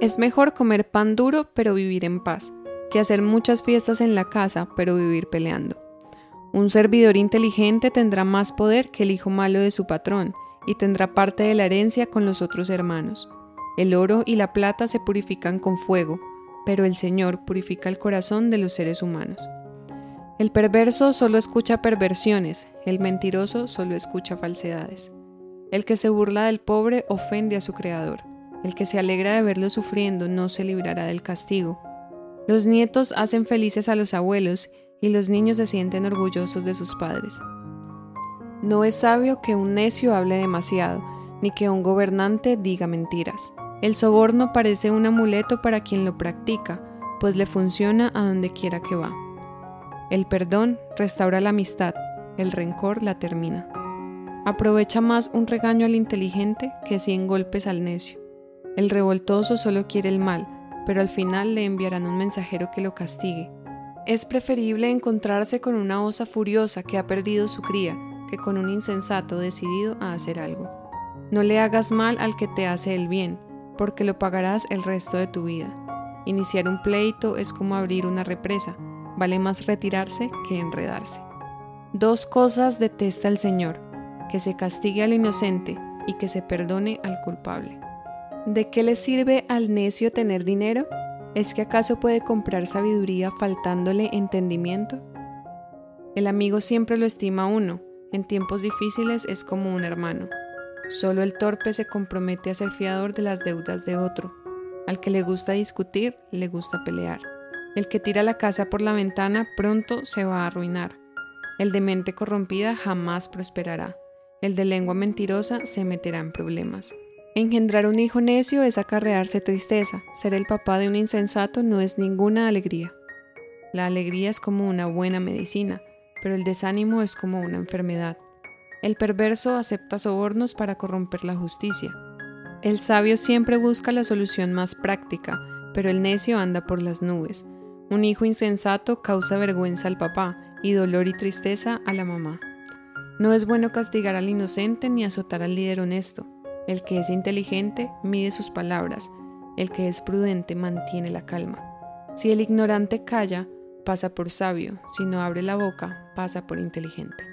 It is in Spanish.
Es mejor comer pan duro pero vivir en paz, que hacer muchas fiestas en la casa pero vivir peleando. Un servidor inteligente tendrá más poder que el hijo malo de su patrón, y tendrá parte de la herencia con los otros hermanos. El oro y la plata se purifican con fuego, pero el Señor purifica el corazón de los seres humanos. El perverso solo escucha perversiones, el mentiroso solo escucha falsedades. El que se burla del pobre ofende a su Creador. El que se alegra de verlo sufriendo no se librará del castigo. Los nietos hacen felices a los abuelos y los niños se sienten orgullosos de sus padres. No es sabio que un necio hable demasiado, ni que un gobernante diga mentiras. El soborno parece un amuleto para quien lo practica, pues le funciona a donde quiera que va. El perdón restaura la amistad, el rencor la termina. Aprovecha más un regaño al inteligente que cien golpes al necio. El revoltoso solo quiere el mal, pero al final le enviarán un mensajero que lo castigue. Es preferible encontrarse con una osa furiosa que ha perdido su cría que con un insensato decidido a hacer algo. No le hagas mal al que te hace el bien, porque lo pagarás el resto de tu vida. Iniciar un pleito es como abrir una represa, vale más retirarse que enredarse. Dos cosas detesta el Señor, que se castigue al inocente y que se perdone al culpable. ¿De qué le sirve al necio tener dinero? ¿Es que acaso puede comprar sabiduría faltándole entendimiento? El amigo siempre lo estima uno, en tiempos difíciles es como un hermano. Solo el torpe se compromete a ser fiador de las deudas de otro. Al que le gusta discutir, le gusta pelear. El que tira la casa por la ventana pronto se va a arruinar. El de mente corrompida jamás prosperará. El de lengua mentirosa se meterá en problemas. Engendrar un hijo necio es acarrearse tristeza. Ser el papá de un insensato no es ninguna alegría. La alegría es como una buena medicina pero el desánimo es como una enfermedad. El perverso acepta sobornos para corromper la justicia. El sabio siempre busca la solución más práctica, pero el necio anda por las nubes. Un hijo insensato causa vergüenza al papá y dolor y tristeza a la mamá. No es bueno castigar al inocente ni azotar al líder honesto. El que es inteligente mide sus palabras, el que es prudente mantiene la calma. Si el ignorante calla, pasa por sabio, si no abre la boca, pasa por inteligente.